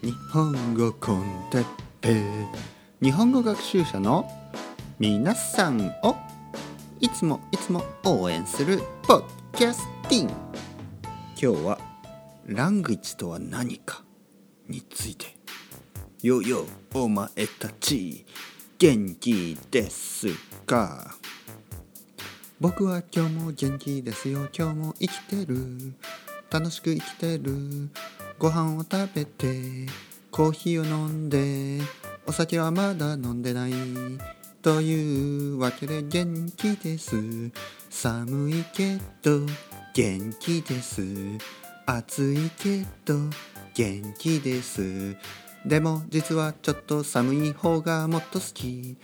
日本語コンテッペ日本語学習者の皆さんをいつもいつも応援するポッドキャスティン今日はラングイッチとは何かについて。よよお前たち元気ですか？僕は今日も元気ですよ。今日も生きてる。楽しく生きてる。ご飯を食べてコーヒーを飲んでお酒はまだ飲んでないというわけで元気です。寒いけど元気です。暑いけど元気です。でも実はちょっと寒い方がもっと好き。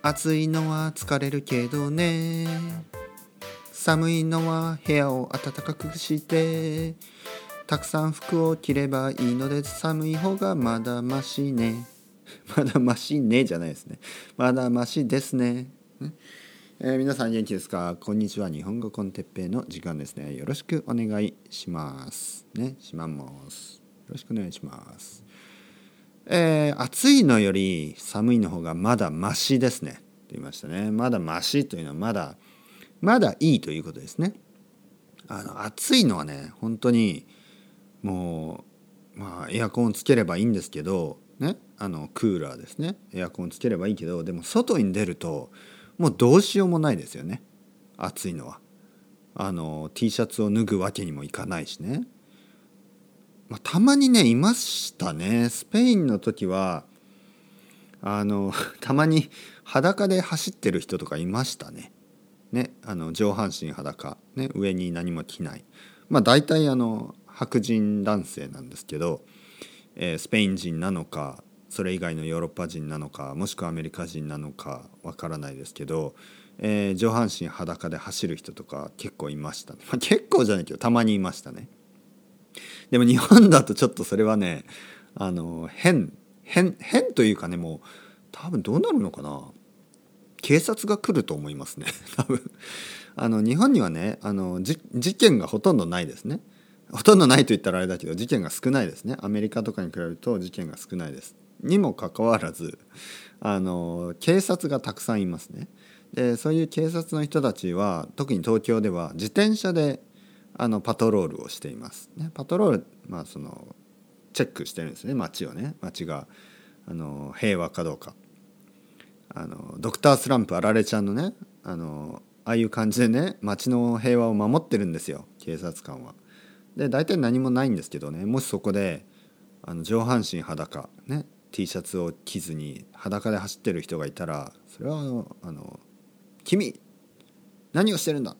暑いのは疲れるけどね。寒いのは部屋を暖かくしてたくさん服を着ればいいので寒い方がまだましね。まだましねじゃないですね。まだましですね。えー、皆さん元気ですか？こんにちは。日本語コンテッペイの時間ですね。よろしくお願いします。ね。しまます。よろしくお願いします。えー、暑いのより寒いの方がまだましですね。と言いましたね。まだましというのはまだまだいいということですね。あの暑いのはね本当にもうまあエアコンつければいいんですけどねあのクーラーですねエアコンつければいいけどでも外に出るともうどうしようもないですよね暑いのは。あの T シャツを脱ぐわけにもいかないしね。まあ、たまにねいましたねスペインの時はあの たまに裸で走ってる人とかいましたね。ね、あの上半身裸、ね、上に何も着ない、まあ、大体あの白人男性なんですけど、えー、スペイン人なのかそれ以外のヨーロッパ人なのかもしくはアメリカ人なのかわからないですけど、えー、上半身裸で走る人とか結構いました、ね、まあ、結構じゃないけどたまにいましたね。でも日本だとちょっとそれはねあの変変変というかねもう多分どうなるのかな。警察が来ると思いますね。多分。あの日本にはねあの事件がほとんどないですね。ほとんどないと言ったらあれだけど事件が少ないですね。アメリカとかに比べると事件が少ないです。にもかかわらずあの警察がたくさんいますね。でそういう警察の人たちは特に東京では自転車であのパトロールをしています、ね、パトロールまあそのチェックしてるんですね。街をね。街があの平和かどうか。あのドクタースランプあられちゃんのねあのああいう感じでね街の平和を守ってるんですよ。警察官は。で大体何もないんですけどねもしそこであの上半身裸ね T シャツを着ずに裸で走ってる人がいたらそれはあの「君何をしてるんだ!」っ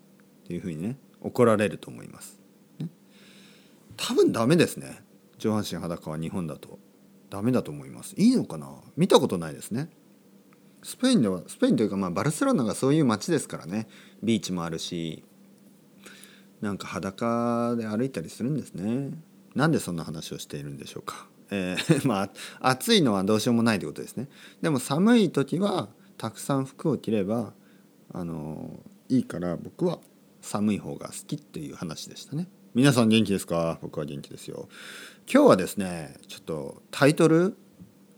ていうふうにね怒られると思います。ね、多分ダメですね上半身裸は日本だとダメだと思います。いいのかな？見たことないですね。スペインではスペインというかまあバルセロナがそういう街ですからねビーチもあるしなんか裸で歩いたりするんですね。なんでそんな話をしているんでしょうか。えー、まあ暑いのはどうしようもないということですね。でも寒い時はたくさん服を着ればあのいいから僕は寒い方が好きっていう話でしたね。皆さん元気ですか？僕は元気ですよ。今日はですねちょっとタイトル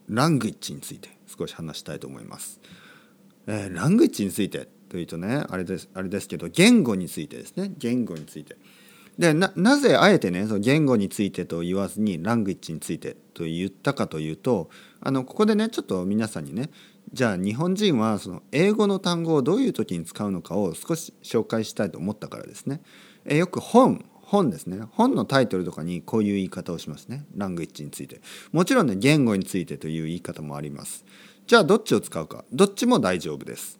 ラングイッチについて少し話したいと思います。えー、ラングイッチについてというとねあれですあれですけど言語についてですね。言語について。でなぜあえてねその言語についてと言わずにラングイッチについてと言ったかというとあのここでねちょっと皆さんにねじゃあ日本人はその英語の単語をどういう時に使うのかを少し紹介したいと思ったからですね。えよく本本ですね。本のタイトルとかにこういう言い方をしますね。ラングイッチについて。もちろんね言語についてという言い方もあります。じゃあどっちを使うか。どっちも大丈夫です。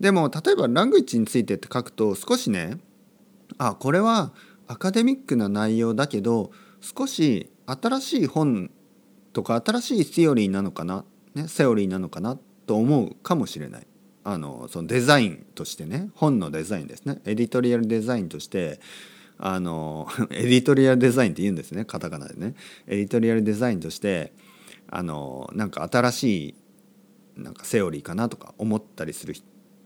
でも例えばラングイッチについてって書くと少しねあこれはアカデミックな内容だけど少し新しい本とか新しいセオリーなのかな、ね、セオリーなのかなと思うかもしれない。あのそのデザインとしてね本のデザインですね。エディトリアルデザインとしてあの エディトリアルデザインって言うんですねカタカナでね。エディトリアルデザインとしてあのなんか新しいなんかセオリーかなとか思ったりする人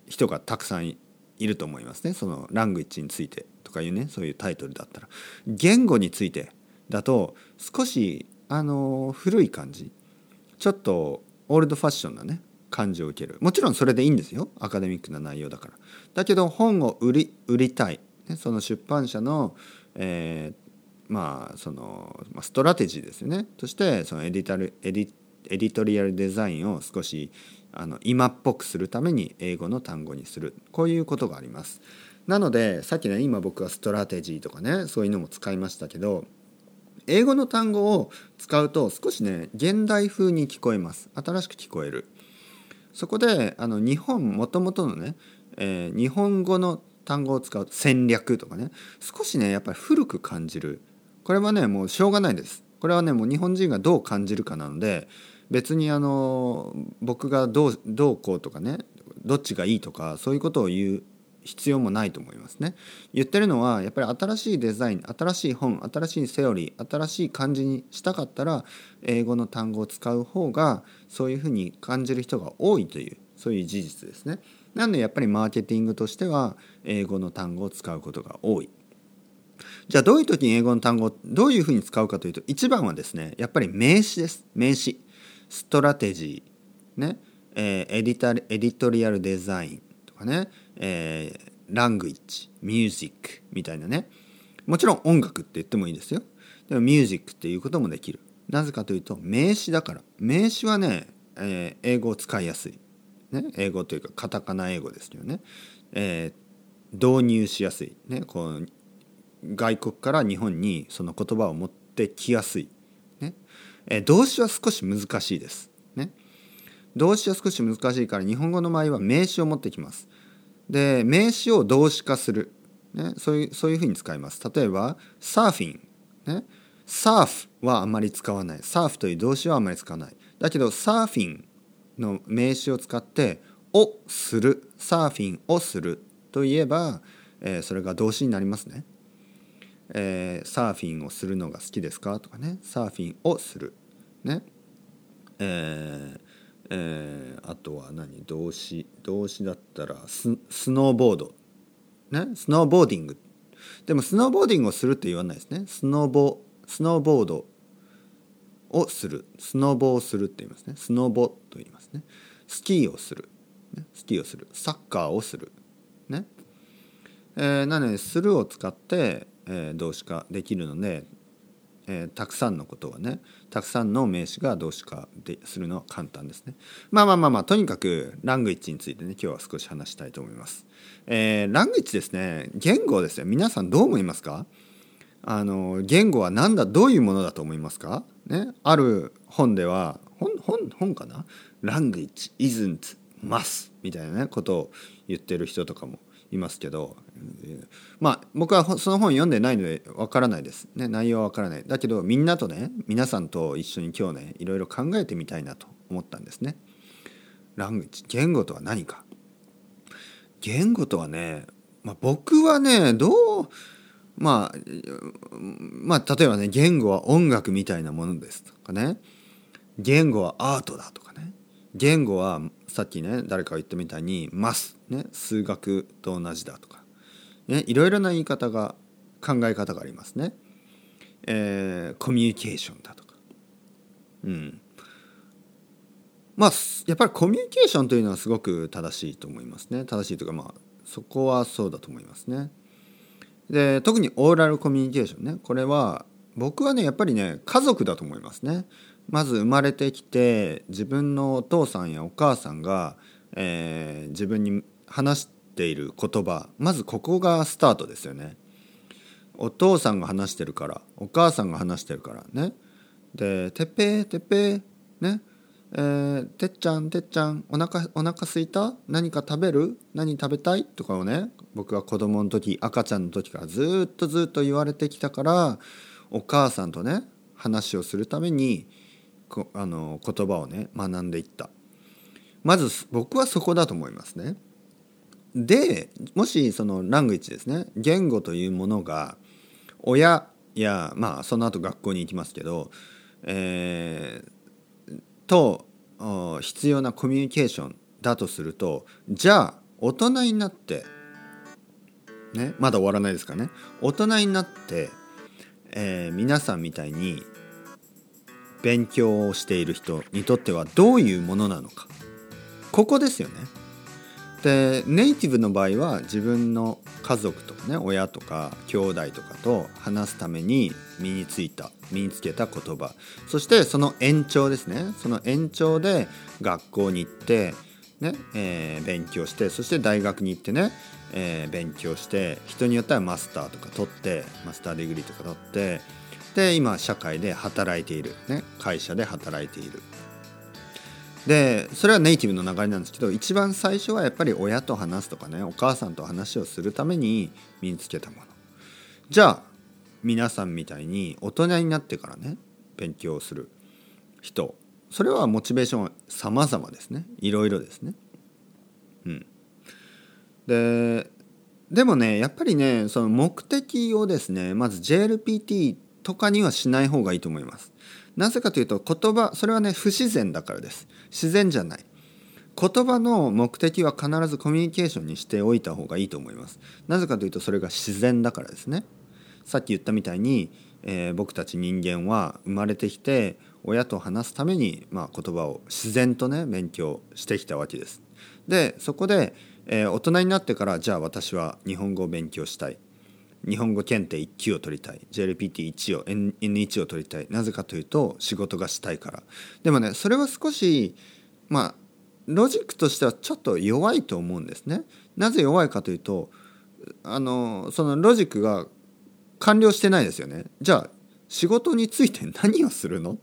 人がたくさんいると思いますね。そのラングイッチについてとかいうねそういうタイトルだったら。言語についてだと少しあの古い感じ。ちょっとオールドファッションなね感じを受ける。もちろんそれでいいんですよ。アカデミックな内容だから。だけど本を売り売りたい、ね、その出版社の、えー、まあそのストラテジーですよね。としてそのエディタルエディエディトリアルデザインを少しあの今っぽくするために英語の単語にする。こういうことがあります。なのでさっきね今僕はストラテジーとかねそういうのも使いましたけど英語の単語を使うと少しね現代風に聞こえます。新しく聞こえる。そこであの日本もともとのね、えー、日本語の単語を使う戦略とかね少しねやっぱり古く感じる。これはねもうしょうがないです。これはねもう日本人がどう感じるかなので別にあの僕がどうどうこうとかねどっちがいいとかそういうことを言う必要もないと思いますね。言ってるのはやっぱり新しいデザイン新しい本新しいセオリー新しい感じにしたかったら英語の単語を使う方がそういうふうに感じる人が多いというそういう事実ですね。なんでやっぱりマーケティングとしては英語の単語を使うことが多い。じゃあどういう時に英語の単語をどういうふうに使うかというと一番はですねやっぱり名詞です名詞。ストラテジー、ね。えー、エディタエディトリアルデザインとかね、えー、 language ミュージックみたいなね。もちろん音楽って言ってもいいですよ。でもミュージックっていうこともできる。なぜかというと名詞だから。名詞はね、えー、英語を使いやすい、ね、英語というかカタカナ英語ですよね、えー、導入しやすい、ね、こう外国から日本にその言葉を持ってきやすい。え動詞は少し難しいです。ね。動詞は少し難しいから日本語の場合は名詞を持ってきます。で名詞を動詞化する、ね、そういうそういうふうに使います。例えばサーフィン、ね、サーフはあんまり使わないサーフという動詞はあんまり使わないだけどサーフィンの名詞を使って「をする」サーフィンをするといえば、えー、それが動詞になりますね。えー、サーフィンをするのが好きですか？とかね。サーフィンをする。ね。えーえー、あとは何？動詞。動詞だったらスノーボード。ね？スノーボーディング。でもスノーボーディングをするって言わないですね。スノーボスノーボードをする。スノーボをするって言いますね。スノーボと言いますね。スキーをする、ね、スキーをする。サッカーをする。ね？えー、なので「する」を使って、え、動詞化できるのでえー、たくさんのことはねたくさんの名詞が動詞化でするのは簡単ですね。まあまあまあまあとにかくラングイッチについてね今日は少し話したいと思います。えー、ラングイッチですね言語ですよ皆さんどう思いますか？あの言語は何だどういうものだと思いますか？ねある本では本本本かな？ラングイッチ isn't must みたいなねことを言ってる人とかもいますけどまあ僕はその本読んでないのでわからないです、ね、内容はわからない。だけどみんなとね皆さんと一緒に今日ねいろいろ考えてみたいなと思ったんですね。ラングジ言語とは何か？言語とはね、まあ、僕はねどうまあまあ例えばね言語は音楽みたいなものですとかね。言語はアートだとかね。言語はさっきね誰かが言ったみたいに「ます」ね数学と同じだとか、ね、いろいろな言い方が考え方がありますね。えー、コミュニケーションだとか。うん。まあやっぱりコミュニケーションというのはすごく正しいと思いますね。正しいというかまあそこはそうだと思いますね。で特にオーラルコミュニケーションねこれは僕はねやっぱりね家族だと思いますね。まず生まれてきて自分のお父さんやお母さんが、えー、自分に話している言葉まずここがスタートですよね。お父さんが話してるからお母さんが話してるからね。で「てっぺーてっぺー」ねえー、てっちゃんてっちゃんおなかお腹すいた？何か食べる？何食べたい？とかをね僕は子供の時赤ちゃんの時からずっとずっと言われてきたからお母さんとね話をするためにあの言葉をね学んでいった。まず僕はそこだと思いますね。でもしそのラングイッチですね。言語というものが親やまあその後学校に行きますけど、えー、と必要なコミュニケーションだとするとじゃあ大人になってねまだ終わらないですかね。大人になって、えー、皆さんみたいに勉強をしている人にとってはどういうものなのか。ここですよね。でネイティブの場合は自分の家族とかね親とか兄弟とかと話すために身についた身につけた言葉。そしてその延長ですね。その延長で学校に行ってねえー、勉強してそして大学に行ってね、えー、勉強して人によってはマスターとか取って master degree とか取ってで今社会で働いている、ね、会社で働いている。でそれはネイティブの流れなんですけど一番最初はやっぱり親と話すとかねお母さんと話をするために身につけたもの。じゃあ皆さんみたいに大人になってからね勉強する人。それはモチベーションは様々ですね。いろいろですね。うん。ででもねやっぱりねその目的をですねまず JLPT ってとかにはしない方がいいと思います。なぜかというと言葉それはね不自然だからです。自然じゃない。言葉の目的は必ずコミュニケーションにしておいた方がいいと思います。なぜかというとそれが自然だからですね。さっき言ったみたいに、えー、僕たち人間は生まれてきて親と話すために、まあ、言葉を自然とね勉強してきたわけです。でそこで、えー、大人になってからじゃあ私は日本語を勉強したい。日本語検定1級を取りたい。JLPT1 を N1 を取りたい。なぜかというと仕事がしたいから。でもねそれは少しまあロジックとしてはちょっと弱いと思うんですね。なぜ弱いかというとあのそのロジックが完了してないですよね。じゃあ仕事について何をするの？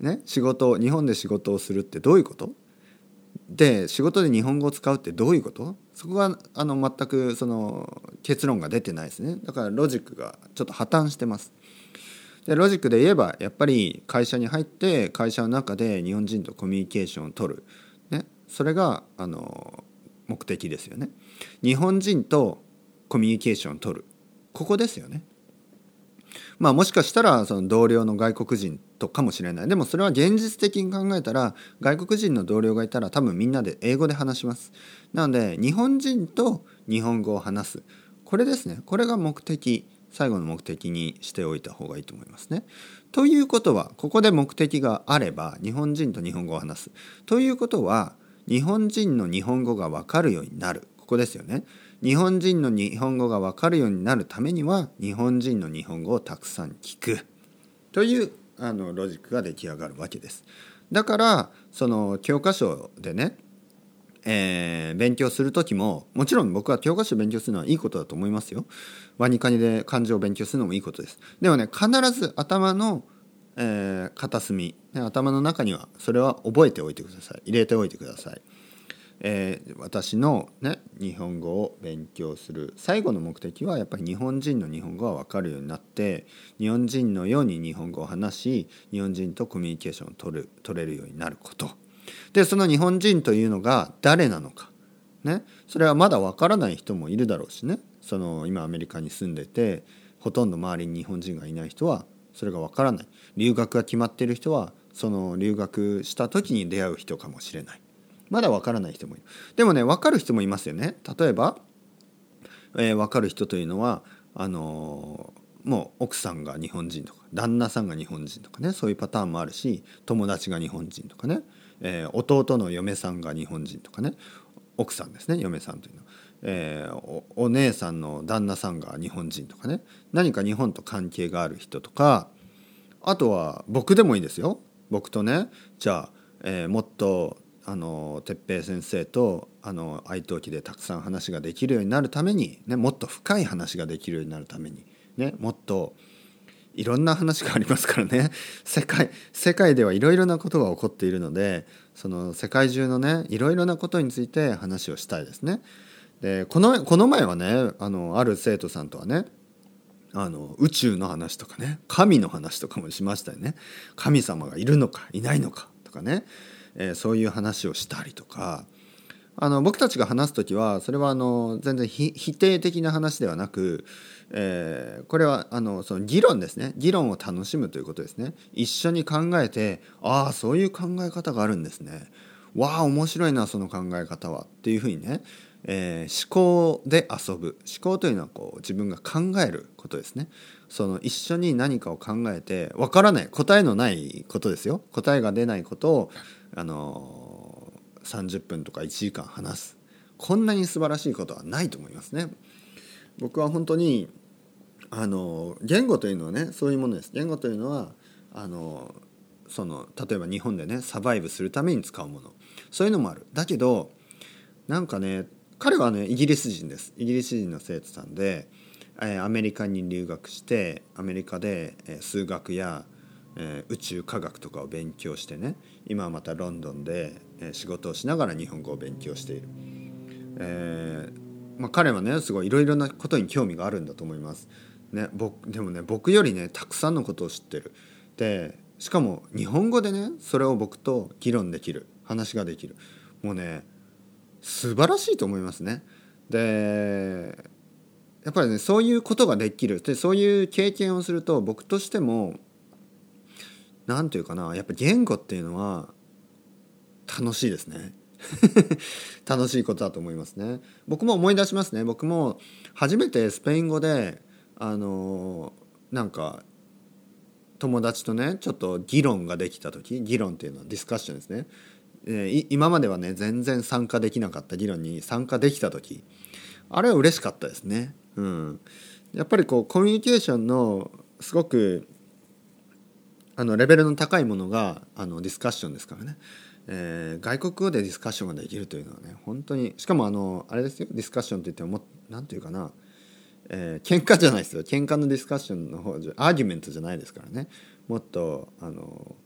ね仕事日本で仕事をするってどういうこと？で仕事で日本語を使うってどういうこと？そこはあの全くその結論が出てないですね。だからロジックがちょっと破綻してます。でロジックで言えばやっぱり会社に入って会社の中で日本人とコミュニケーションを取る、ね、それがあの目的ですよね。日本人とコミュニケーションを取る。ここですよね。まあもしかしたらその同僚の外国人とかもしれないでもそれは現実的に考えたら外国人の同僚がいたら多分みんなで英語で話しますなので日本人と日本語を話すこれですねこれが目的最後の目的にしておいた方がいいと思いますね。ということはここで目的があれば日本人と日本語を話す。ということは日本人の日本語が分かるようになるここですよね。日本人の日本語が分かるようになるためには日本人の日本語をたくさん聞くというあのロジックが出来上がるわけです。だからその教科書でね、えー、勉強する時ももちろん僕は教科書を勉強するのはいいことだと思いますよ。ワニカニで漢字を勉強するのもいいことです。でもね必ず頭の、えー、片隅頭の中にはそれは覚えておいてください入れておいてください。えー、私の、ね、日本語を勉強する最後の目的はやっぱり日本人の日本語が分かるようになって日本人のように日本語を話し日本人とコミュニケーションを取る取れるようになること。でその日本人というのが誰なのか、ね、それはまだ分からない人もいるだろうしね。その今アメリカに住んでてほとんど周りに日本人がいない人はそれが分からない。留学が決まっている人はその留学した時に出会う人かもしれない。まだ分からない人もいる。でもね分かる人もいますよね。例えば、えー、分かる人というのはあのー、もう奥さんが日本人とか旦那さんが日本人とかねそういうパターンもあるし友達が日本人とかね、えー、弟の嫁さんが日本人とかね奥さんですね嫁さんというのは。えー、おお姉さんの旦那さんが日本人とかね何か日本と関係がある人とかあとは僕でもいいですよ。僕とねじゃあ、えー、もっとあの哲平先生とあの愛登記でたくさん話ができるようになるために、ね、もっと深い話ができるようになるために、ね、もっといろんな話がありますからね 世界世界ではいろいろなことが起こっているのでその世界中のねいろいろなことについて話をしたいですね。でこのこの前はねあのある生徒さんとはねあの宇宙の話とかね神の話とかもしましたよね。神様がいるのかいないのかとかねえー、そういう話をしたりとかあの僕たちが話す時はそれはあの全然否定的な話ではなく、えー、これはあのその議論ですね。議論を楽しむということですね。一緒に考えてああそういう考え方があるんですね。わあ面白いなその考え方はっていうふうにね、えー、思考で遊ぶ。思考というのはこう自分が考えることですね。その一緒に何かを考えてわからない答えのないことですよ。答えが出ないことをあの、30分とか1時間話す。こんなに素晴らしいことはないと思いますね。僕は本当にあの言語というのはねそういうものです。言語というのはあのその例えば日本でねサバイブするために使うもの。そういうのもある。だけどなんかね彼はねイギリス人です。イギリス人の生徒さんで、えー、アメリカに留学してアメリカで、えー、数学や、えー、宇宙科学とかを勉強してね今はまたロンドンで、えー、仕事をしながら日本語を勉強している、えーまあ、彼はねすごいいろいろなことに興味があるんだと思います。ね、僕でもね僕よりねたくさんのことを知ってる。でしかも日本語でねそれを僕と議論できる話ができるもうね素晴らしいと思いますね。でやっぱりねそういうことができるでそういう経験をすると僕としても何て言うかなやっぱ言語っていうのは楽しいですね。楽しいことだと思いますね。僕も思い出しますね。僕も初めてスペイン語であのなんか友達とねちょっと議論ができた時議論っていうのはディスカッションですね、えー、今まではね全然参加できなかった議論に参加できた時あれは嬉しかったですね。うん、やっぱりこうコミュニケーションのすごくあのレベルの高いものがあのディスカッションですからね、えー、外国語でディスカッションができるというのはね本当にしかもあのあれですよディスカッションって言っても何て言うかなえー、喧嘩じゃないですよ。喧嘩のディスカッションの方じゃアーギュメントじゃないですからね。もっとあの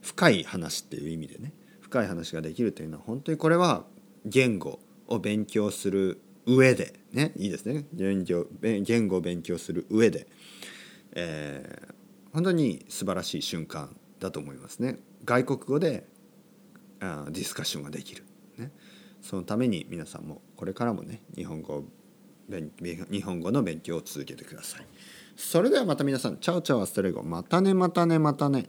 深い話っていう意味でね深い話ができるというのは本当にこれは言語を勉強する上でねいいですね。言語言語を勉強する上で、えー、本当に素晴らしい瞬間だと思いますね外国語であディスカッションができる、ね、そのために皆さんもこれからもね日本語日本語の勉強を続けてください。それではまた皆さん、チャオチャオアストレゴ。またねまたねまたね。